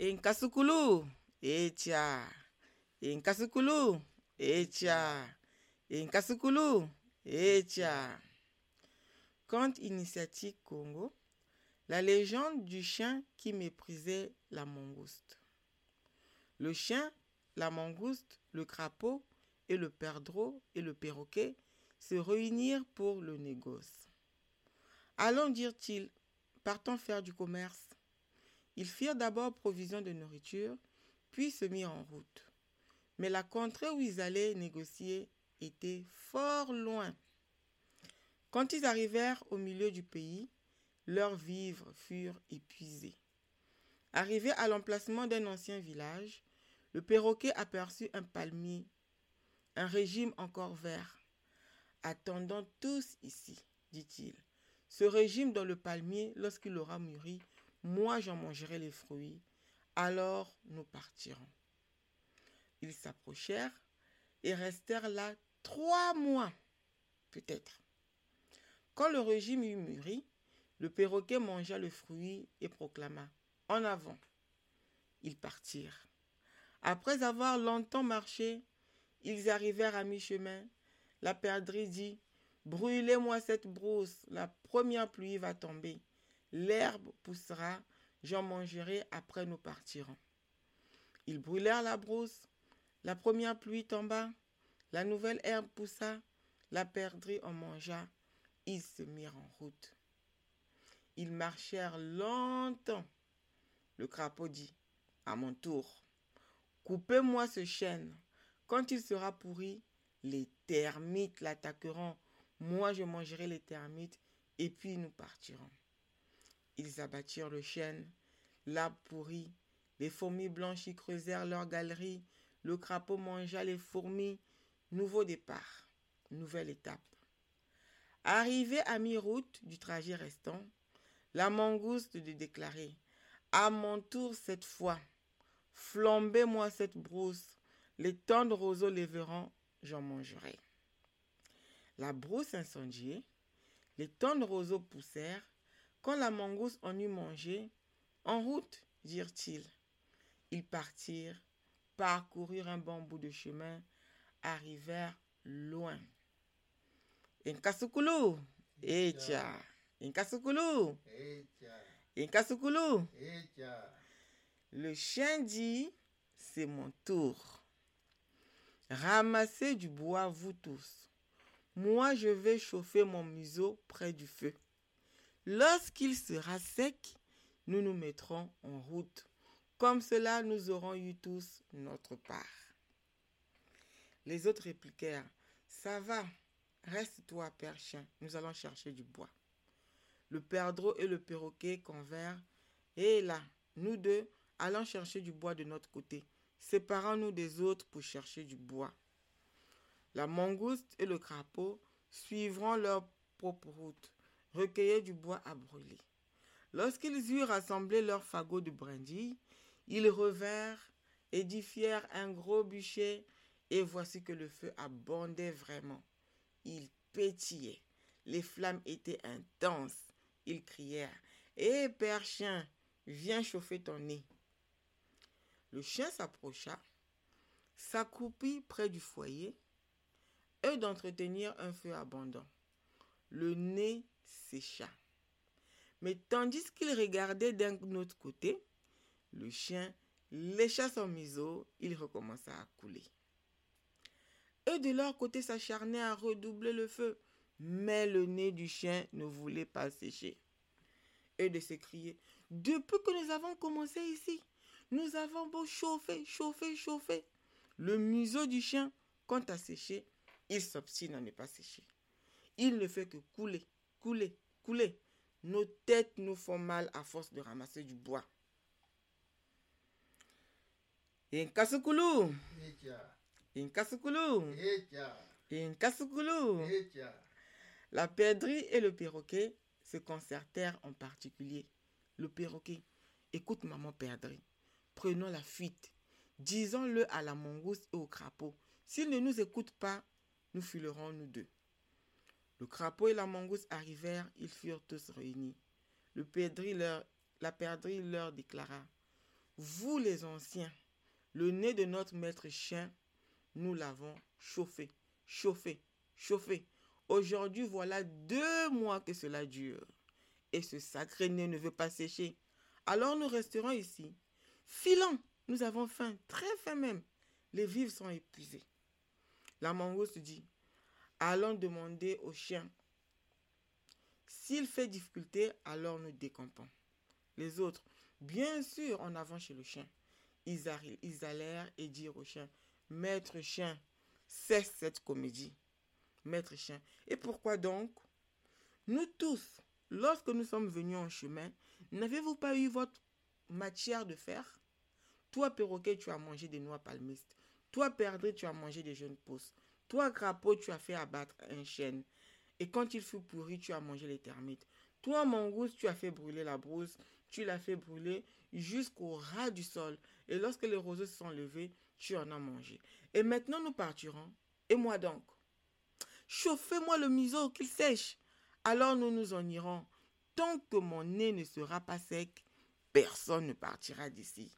Inkasukulu, etia. Inkasukulu, etia. Inkasukulu, etia. Conte initiatique Congo, la légende du chien qui méprisait la mangouste. Le chien, la mangouste, le crapaud et le perdreau et le perroquet se réunirent pour le négoce. Allons, dirent-ils, partons faire du commerce. Ils firent d'abord provision de nourriture, puis se mirent en route. Mais la contrée où ils allaient négocier était fort loin. Quand ils arrivèrent au milieu du pays, leurs vivres furent épuisés. Arrivé à l'emplacement d'un ancien village, le perroquet aperçut un palmier, un régime encore vert. Attendons tous ici, dit-il. Ce régime dans le palmier, lorsqu'il aura mûri, moi j'en mangerai les fruits, alors nous partirons. Ils s'approchèrent et restèrent là trois mois, peut-être. Quand le régime eut mûri, le perroquet mangea le fruit et proclama En avant. Ils partirent. Après avoir longtemps marché, ils arrivèrent à mi-chemin. La perdrix dit Brûlez-moi cette brousse, la première pluie va tomber. L'herbe poussera, j'en mangerai, après nous partirons. Ils brûlèrent la brousse, la première pluie tomba, la nouvelle herbe poussa, la perdrix en mangea, ils se mirent en route. Ils marchèrent longtemps. Le crapaud dit À mon tour, coupez-moi ce chêne. Quand il sera pourri, les termites l'attaqueront. Moi, je mangerai les termites et puis nous partirons. Ils abattirent le chêne, l'arbre pourri. Les fourmis blanches y creusèrent leur galerie. Le crapaud mangea les fourmis. Nouveau départ, nouvelle étape. Arrivé à mi-route du trajet restant, la mangouste de déclarer À mon tour cette fois, flambez-moi cette brousse, les tendres roseaux les verront, j'en mangerai. La brousse incendiée, les tendres roseaux poussèrent. Quand la mangouste en eut mangé, en route, dirent-ils. Ils partirent, parcoururent un bon bout de chemin, arrivèrent loin. Inkasukulu, echa. Inkasukulu, Inkasukulu. Le chien dit, c'est mon tour. Ramassez du bois, vous tous. Moi, je vais chauffer mon museau près du feu. Lorsqu'il sera sec, nous nous mettrons en route. Comme cela, nous aurons eu tous notre part. Les autres répliquèrent, Ça va, reste-toi, père chien, nous allons chercher du bois. Le perdreau et le perroquet convinrent, Et là, nous deux, allons chercher du bois de notre côté. Séparons-nous des autres pour chercher du bois. La mangouste et le crapaud suivront leur propre route, recueillir du bois à brûler. Lorsqu'ils eurent rassemblé leurs fagots de brindilles, ils revinrent, édifièrent un gros bûcher, et voici que le feu abondait vraiment. Il pétillait, les flammes étaient intenses. Ils crièrent Hé, père chien, viens chauffer ton nez. Le chien s'approcha, s'accroupit près du foyer, et d'entretenir un feu abondant. Le nez sécha. Mais tandis qu'il regardait d'un autre côté, le chien lécha son museau, il recommença à couler. Eux de leur côté s'acharnaient à redoubler le feu, mais le nez du chien ne voulait pas sécher. Et de s'écrier Depuis que nous avons commencé ici, nous avons beau chauffer, chauffer, chauffer. Le museau du chien, quant à sécher, il s'obstine à ne pas sécher. Il ne fait que couler, couler, couler. Nos têtes nous font mal à force de ramasser du bois. Inkasukulu, Inkasukulu, Inkasukulu. La perdrix et le perroquet se concertèrent en particulier. Le perroquet, écoute maman perdrix, prenons la fuite. Disons-le à la mangouste et au crapaud. S'ils ne nous écoutent pas, nous filerons nous deux. Le crapaud et la mangouste arrivèrent, ils furent tous réunis. Le la perdrix leur déclara Vous les anciens, le nez de notre maître chien, nous l'avons chauffé, chauffé, chauffé. Aujourd'hui, voilà deux mois que cela dure. Et ce sacré nez ne veut pas sécher. Alors nous resterons ici. Filons, nous avons faim, très faim même. Les vivres sont épuisés. La mangouste dit, allons demander au chien. S'il fait difficulté, alors nous décampons. Les autres, bien sûr, en avant chez le chien. Ils, allèrent et dirent au chien, Maître chien, cesse cette comédie. Maître chien, et pourquoi donc? Nous tous, lorsque nous sommes venus en chemin, n'avez-vous pas eu votre matière de fer Toi, perroquet, tu as mangé des noix palmistes. Toi, perdrix, tu as mangé des jeunes pousses. Toi, crapaud, tu as fait abattre un chêne. Et quand il fut pourri, tu as mangé les termites. Toi, mangouste, tu as fait brûler la brousse. Tu l'as fait brûler jusqu'au ras du sol. Et lorsque les roseaux se sont levés, tu en as mangé. Et maintenant, nous partirons. Et moi donc? Chauffez-moi le museau, qu'il sèche. Alors nous nous en irons. Tant que mon nez ne sera pas sec, personne ne partira d'ici.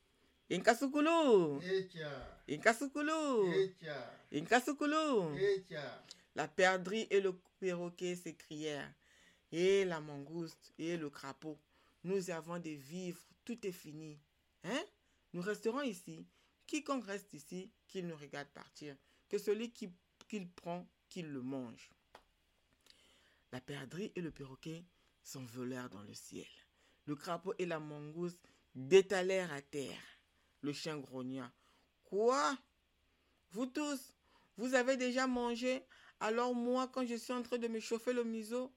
Inkasukulu. Inkasukulu. Inkasukulu. La perdrix et le perroquet s'écrièrent. Et la mangouste et le crapaud. Nous avons des vivres, tout est fini. Hein? Nous resterons ici. Quiconque reste ici, qu'il nous regarde partir. Que celui qu'il qui prend, qu'il le mange. La perdrix et le perroquet s'envolèrent dans le ciel. Le crapaud et la mangouste détalèrent à terre. Le chien grogna. Quoi? Vous tous, vous avez déjà mangé, alors moi, quand je suis en train de me chauffer le museau,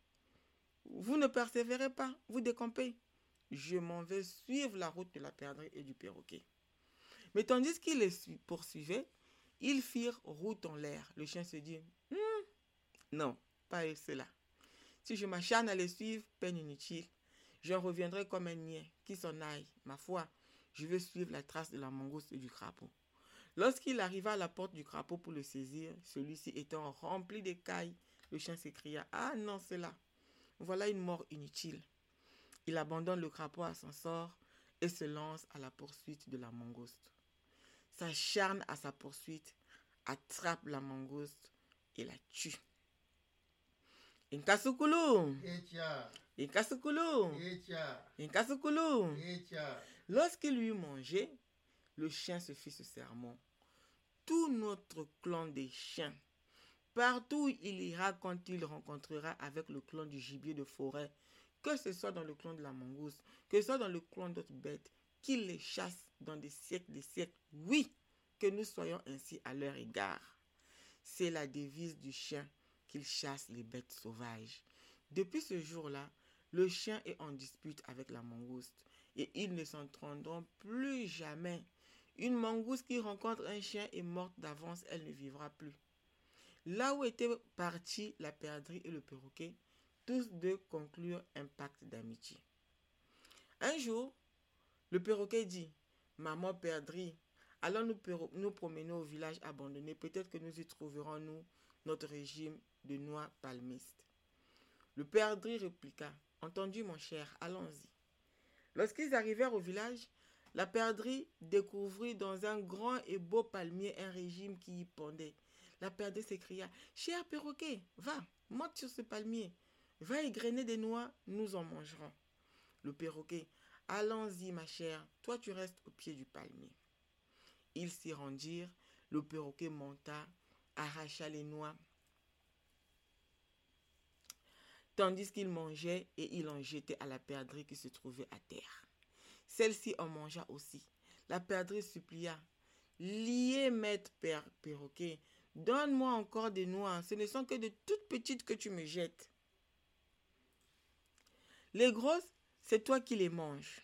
vous ne persévérez pas, vous décampez. Je m'en vais suivre la route de la perdrix et du perroquet. Mais tandis qu'ils les poursuivaient, ils firent route en l'air. Le chien se dit hmm, Non, pas cela. Si je m'acharne à les suivre, peine inutile. J'en reviendrai comme un niais qui s'en aille. Ma foi, je veux suivre la trace de la mangouste et du crapaud. Lorsqu'il arriva à la porte du crapaud pour le saisir, celui-ci étant rempli d'écailles, le chien s'écria Ah non, c'est là. Voilà une mort inutile. Il abandonne le crapaud à son sort et se lance à la poursuite de la mangouste. S'acharne à sa poursuite, attrape la mangouste et la tue. Inkasukulu. Inkasukulu. Inkasukulu. Lorsqu'il eut mangé, le chien se fit ce serment. Tout notre clan des chiens, partout où il ira quand il rencontrera avec le clan du gibier de forêt, que ce soit dans le clan de la mangouste, que ce soit dans le clan d'autres bêtes, qu'il les chasse dans des siècles des siècles. Oui, que nous soyons ainsi à leur égard. C'est la devise du chien qu'il chasse les bêtes sauvages. Depuis ce jour-là, le chien est en dispute avec la mangouste et ils ne s'entendront plus jamais. Une mangouste qui rencontre un chien est morte d'avance, elle ne vivra plus. Là où étaient partis la perdrix et le perroquet, tous deux conclurent un pacte d'amitié. Un jour, le perroquet dit Maman perdrix, allons nous, promener au village abandonné, peut-être que nous y trouverons, nous, notre régime de noix palmistes. Le perdrix répliqua Entendu, mon cher, allons-y. Lorsqu'ils arrivèrent au village, la perdrix découvrit dans un grand et beau palmier un régime qui y pendait. La perdrix s'écria Cher perroquet, va, monte sur ce palmier, va égrener des noix, nous en mangerons. Le perroquet Allons-y, ma chère, toi tu restes au pied du palmier. Ils s'y rendirent, le perroquet monta, arracha les noix, tandis qu'il mangeait et il en jetait à la perdrix qui se trouvait à terre. Celle-ci en mangea aussi. La perdrix supplia Lié, maître père perroquet, donne-moi encore des noix, ce ne sont que de toutes petites que tu me jettes. Les grosses, c'est toi qui les manges.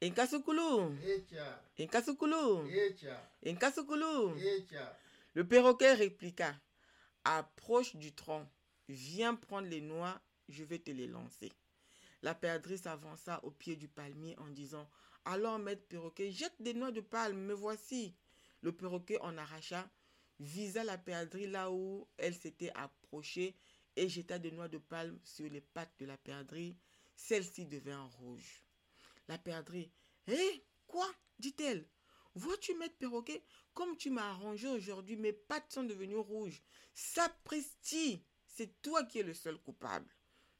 Inkasukulu. Inkasukulu. Inkasukulu. Le perroquet répliqua Approche du tronc. Viens prendre les noix, je vais te les lancer. La perdrix s'avança au pied du palmier en disant Alors, maître perroquet, jette des noix de palme, me voici. Le perroquet en arracha, visa la perdrix là où elle s'était approchée et jeta des noix de palme sur les pattes de la perdrix. Celle-ci devint rouge. La perdrix Hé, quoi? dit-elle. Vois-tu, maître perroquet, comme tu m'as arrangé aujourd'hui, mes pattes sont devenues rouges. Sapristi, c'est toi qui es le seul coupable.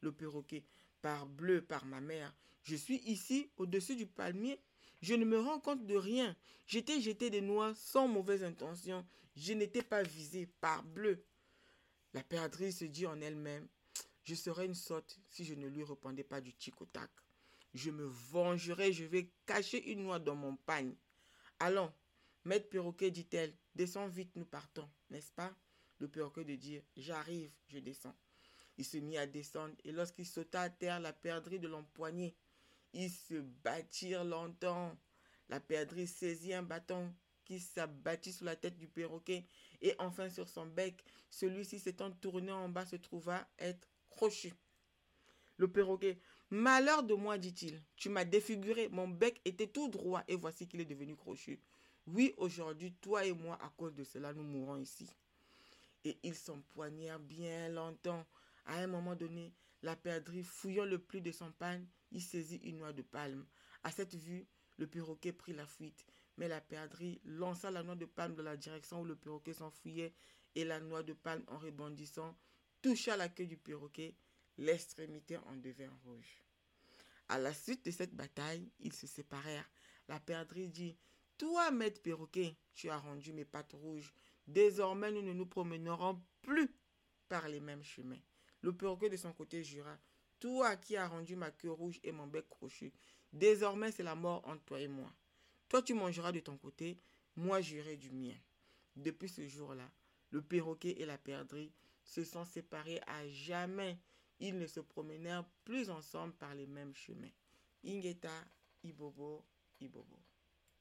Le perroquet, par bleu, par ma mère, je suis ici, au-dessus du palmier. Je ne me rends compte de rien. J'étais jeté des noix sans mauvaise intention. Je n'étais pas visé par bleu. La perdrix se dit en elle-même Je serais une sotte si je ne lui répondais pas du tic. Je me vengerai, je vais cacher une noix dans mon pagne. Allons, maître perroquet, dit-elle, descends vite, nous partons, n'est-ce pas? Le perroquet de dire J'arrive, je descends. Il se mit à descendre, et lorsqu'il sauta à terre, la perdrix de l'empoigner. Ils se battirent longtemps. La perdrix saisit un bâton qui s'abattit sur la tête du perroquet et enfin sur son bec. Celui-ci s'étant tourné en bas se trouva être crochu. Le perroquet, malheur de moi, dit-il, tu m'as défiguré, mon bec était tout droit et voici qu'il est devenu crochu. Oui, aujourd'hui, toi et moi, à cause de cela, nous mourrons ici. Et ils s'empoignèrent bien longtemps. À un moment donné, la perdrix, fouillant le plus de son pagne, il saisit une noix de palme. À cette vue, le perroquet prit la fuite, mais la perdrix lança la noix de palme dans la direction où le perroquet s'enfuyait, et la noix de palme, en rebondissant, toucha la queue du perroquet. L'extrémité en devint rouge. À la suite de cette bataille, ils se séparèrent. La perdrix dit Toi, maître perroquet, tu as rendu mes pattes rouges. Désormais, nous ne nous promènerons plus par les mêmes chemins. Le perroquet de son côté jura Toi qui as rendu ma queue rouge et mon bec crochu, désormais c'est la mort entre toi et moi. Toi tu mangeras de ton côté, moi j'irai du mien. Depuis ce jour-là, le perroquet et la perdrix se sont séparés à jamais. Ils ne se promenèrent plus ensemble par les mêmes chemins. Ingeta, Ibobo, Ibobo.